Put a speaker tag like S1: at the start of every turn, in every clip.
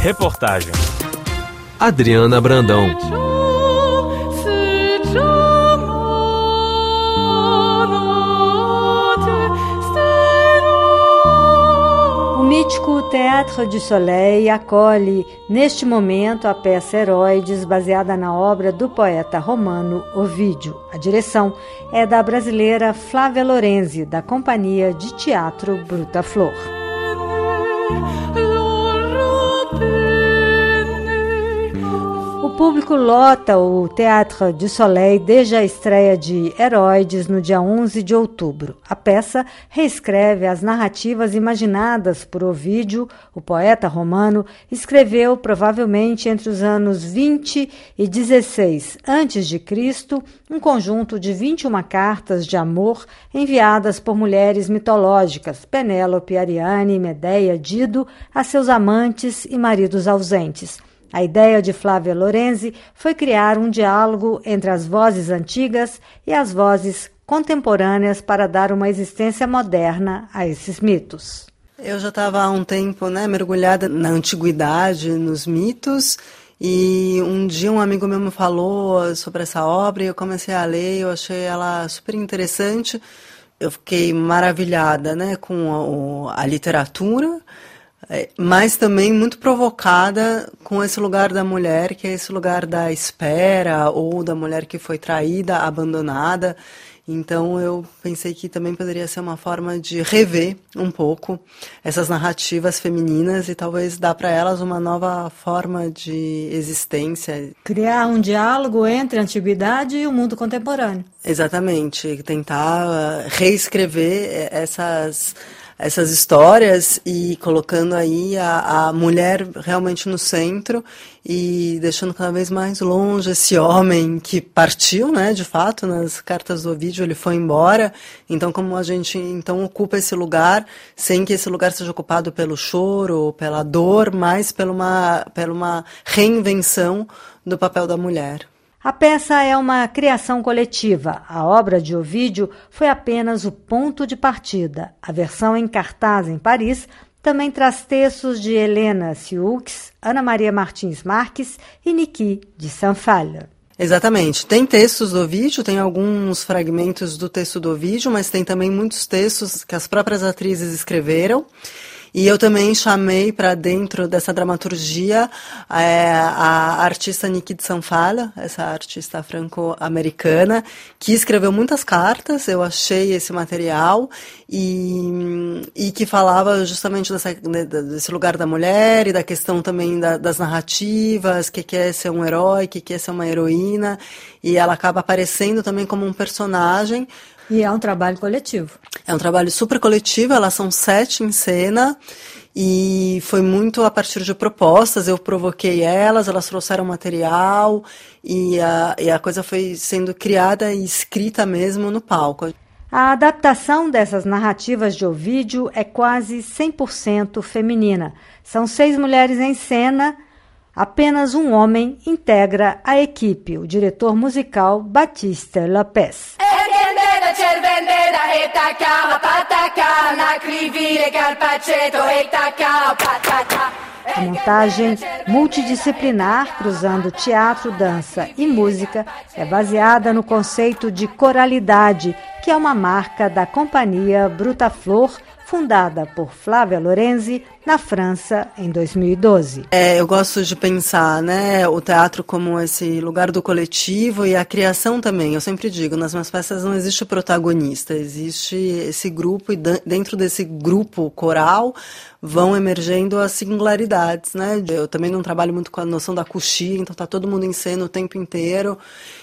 S1: Reportagem
S2: Adriana Brandão.
S3: O mítico Théâtre du Soleil acolhe, neste momento, a peça Heróides, baseada na obra do poeta romano Ovídio. A direção é da brasileira Flávia Lorenzi, da Companhia de Teatro Bruta Flor. Público lota o Théâtre du Soleil desde a estreia de Heroides no dia 11 de outubro. A peça reescreve as narrativas imaginadas por Ovídio, o poeta romano, escreveu provavelmente entre os anos 20 e 16 a.C., um conjunto de 21 cartas de amor enviadas por mulheres mitológicas, Penélope, Ariane, Medeia, Dido, a seus amantes e maridos ausentes. A ideia de Flávia Lorenzi foi criar um diálogo entre as vozes antigas e as vozes contemporâneas para dar uma existência moderna a esses mitos.
S4: Eu já estava há um tempo né, mergulhada na antiguidade, nos mitos, e um dia um amigo meu me falou sobre essa obra e eu comecei a ler, eu achei ela super interessante. Eu fiquei maravilhada né, com a, a literatura, mas também muito provocada com esse lugar da mulher, que é esse lugar da espera ou da mulher que foi traída, abandonada. Então eu pensei que também poderia ser uma forma de rever um pouco essas narrativas femininas e talvez dar para elas uma nova forma de existência.
S3: Criar um diálogo entre a antiguidade e o mundo contemporâneo.
S4: Exatamente, tentar reescrever essas essas histórias e colocando aí a, a mulher realmente no centro e deixando cada vez mais longe esse homem que partiu, né, de fato, nas cartas do vídeo ele foi embora. Então, como a gente então ocupa esse lugar, sem que esse lugar seja ocupado pelo choro, pela dor, mas pela uma, pela uma reinvenção do papel da mulher.
S3: A peça é uma criação coletiva. A obra de Ovídio foi apenas o ponto de partida. A versão em cartaz em Paris também traz textos de Helena Siux, Ana Maria Martins Marques e Niki de Sanfalha.
S4: Exatamente. Tem textos do vídeo, tem alguns fragmentos do texto do vídeo, mas tem também muitos textos que as próprias atrizes escreveram. E eu também chamei para dentro dessa dramaturgia é, a artista Nikki Sanfala, essa artista franco-americana, que escreveu muitas cartas. Eu achei esse material e, e que falava justamente dessa, né, desse lugar da mulher e da questão também da, das narrativas, o que, que é ser um herói, o que, que é ser uma heroína. E ela acaba aparecendo também como um personagem
S3: e é um trabalho coletivo.
S4: É um trabalho super coletivo, elas são sete em cena. E foi muito a partir de propostas, eu provoquei elas, elas trouxeram material e a, e a coisa foi sendo criada e escrita mesmo no palco.
S3: A adaptação dessas narrativas de Ovídio é quase 100% feminina. São seis mulheres em cena, apenas um homem integra a equipe, o diretor musical Batista Lopes. A montagem multidisciplinar, cruzando teatro, dança e música, é baseada no conceito de coralidade, que é uma marca da companhia Bruta Flor, fundada por Flávia Lorenzi na França em 2012.
S4: É, eu gosto de pensar, né, o teatro como esse lugar do coletivo e a criação também. Eu sempre digo, nas minhas peças não existe protagonista, existe esse grupo e dentro desse grupo coral vão emergendo as singularidades, né? Eu também não trabalho muito com a noção da coxia, então tá todo mundo em cena o tempo inteiro.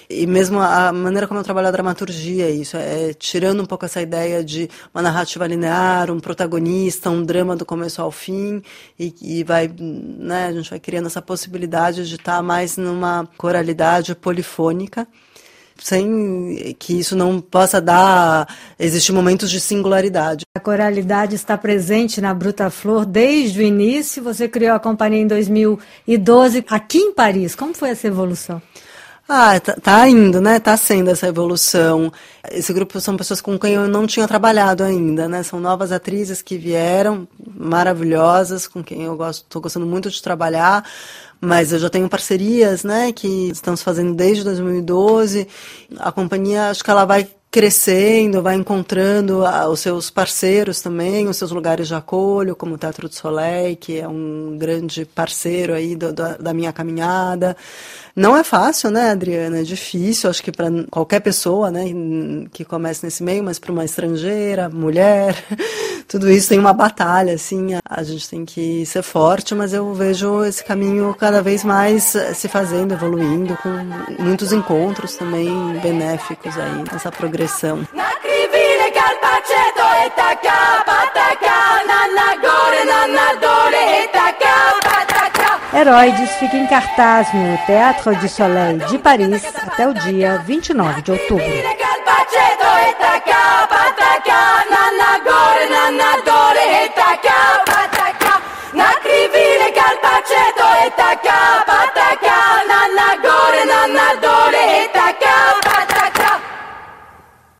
S4: E mesmo a maneira como eu trabalho a dramaturgia, isso é tirando um pouco essa ideia de uma narrativa linear, um protagonista, um drama do começo ao fim, e, e vai, né, a gente vai criando essa possibilidade de estar tá mais numa coralidade polifônica sem que isso não possa dar existir momentos de singularidade.
S3: A coralidade está presente na Bruta Flor desde o início. Você criou a companhia em 2012 aqui em Paris. Como foi essa evolução?
S4: Ah, tá, tá, indo, né? Tá sendo essa evolução. Esse grupo são pessoas com quem eu não tinha trabalhado ainda, né? São novas atrizes que vieram, maravilhosas, com quem eu gosto, tô gostando muito de trabalhar. Mas eu já tenho parcerias, né, que estamos fazendo desde 2012. A companhia, acho que ela vai crescendo, vai encontrando ah, os seus parceiros também, os seus lugares de acolho, como o Teatro do Soleil, que é um grande parceiro aí do, da, da minha caminhada. Não é fácil, né, Adriana? É difícil, acho que para qualquer pessoa, né, que comece nesse meio, mas para uma estrangeira, mulher, tudo isso tem uma batalha, assim, a gente tem que ser forte, mas eu vejo esse caminho cada vez mais eh, se fazendo, evoluindo, com muitos encontros também benéficos aí nessa progressão.
S3: Heroides fica em cartaz no Teatro du Soleil de Paris até o dia 29 de outubro. Na krivile, carpaceto e